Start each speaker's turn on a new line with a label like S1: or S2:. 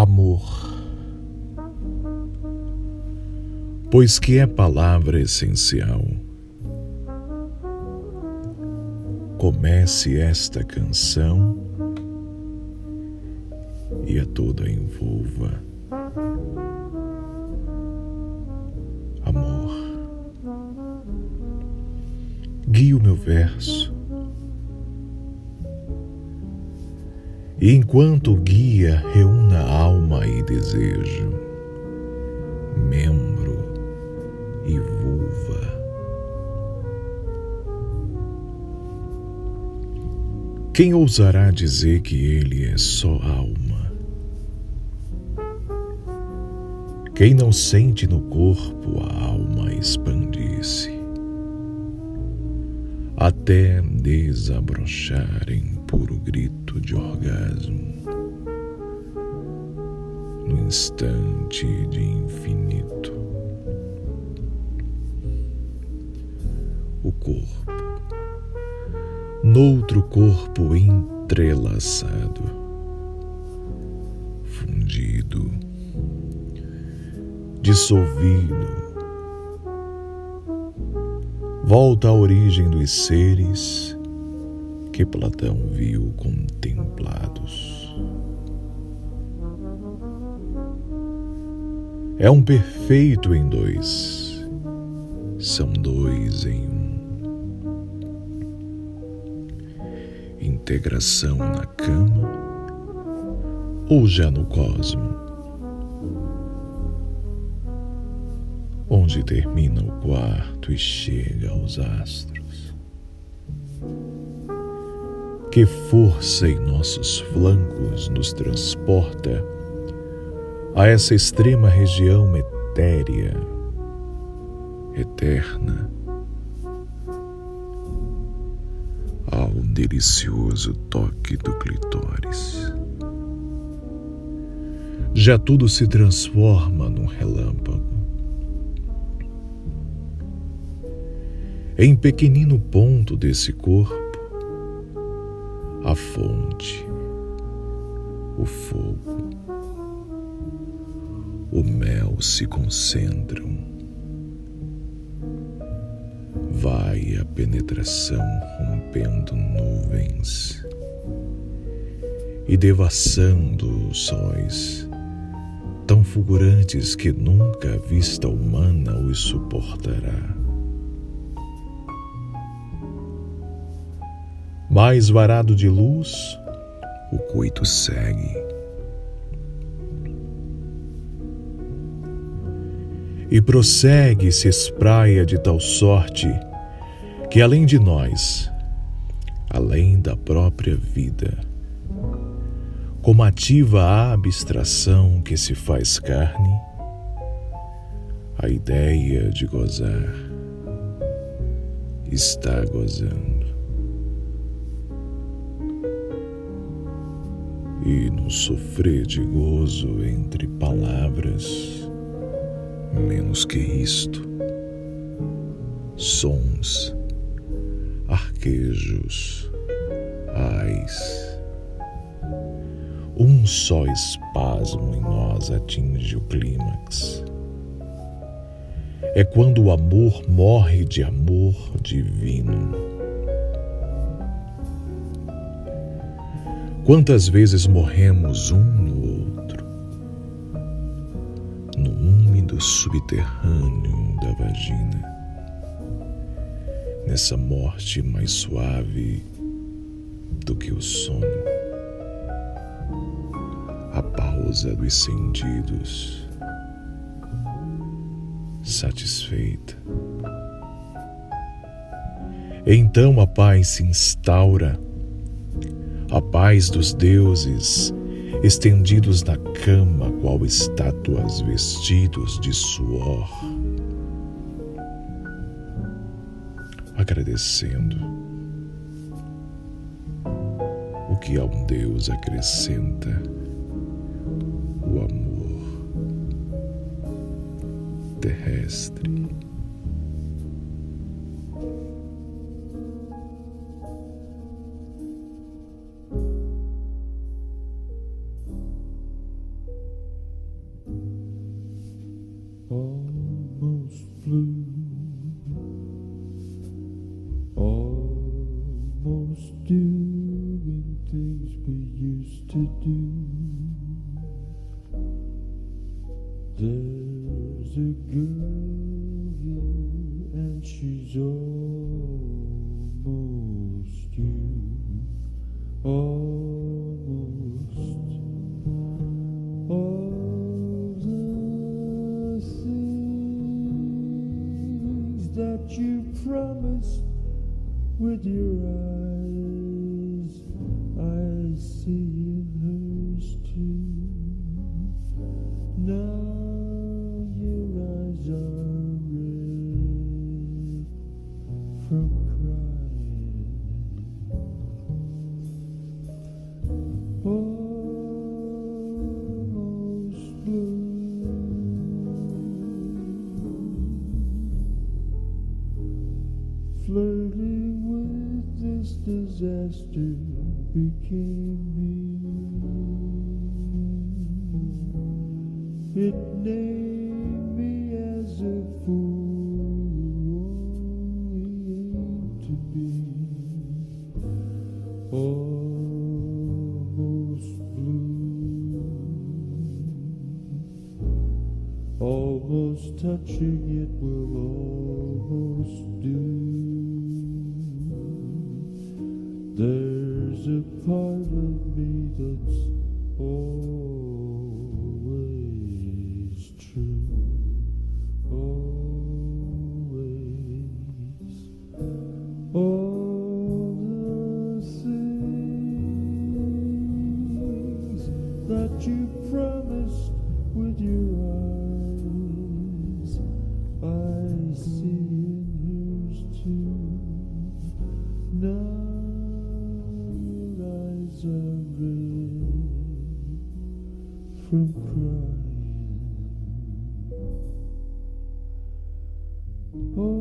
S1: Amor. Pois que é palavra essencial. Comece esta canção e a toda envolva. Amor. Guie o meu verso. Enquanto guia, reúna alma e desejo, membro e vulva. Quem ousará dizer que ele é só alma? Quem não sente no corpo a alma expandir-se, até desabrochar em puro grito de orgasmo, instante de infinito. O corpo noutro corpo entrelaçado, fundido, dissolvido, volta à origem dos seres que Platão viu contemplados. É um perfeito em dois, são dois em um. integração na cama ou já no cosmo, onde termina o quarto e chega aos astros. Que força em nossos flancos nos transporta a essa extrema região etérea, eterna ao delicioso toque do clitóris. Já tudo se transforma num relâmpago. Em pequenino ponto desse corpo, a fonte, o fogo, o mel se concentram vai a penetração rompendo nuvens e devassando sóis tão fulgurantes que nunca a vista humana os suportará. Mais varado de luz, o coito segue. E prossegue e se espraia de tal sorte que além de nós, além da própria vida, como ativa a abstração que se faz carne, a ideia de gozar está gozando. E no sofrer de gozo entre palavras, menos que isto, sons arquejos, ais. Um só espasmo em nós atinge o clímax. É quando o amor morre de amor divino. Quantas vezes morremos um no úmido subterrâneo da vagina nessa morte mais suave do que o sono. A pausa dos sentidos, satisfeita. Então a paz se instaura, a paz dos deuses estendidos na cama, qual estátuas vestidos de suor agradecendo o que a um Deus acrescenta o amor terrestre. blue.
S2: Almost doing things we used to do. There's a girl here and she's all. That you promised with your eyes, I see in hers too. Now Flirting with this disaster became me. It named me as a fool only to be almost blue, almost touching it will almost do. There's a part of me that's always from crying. Oh.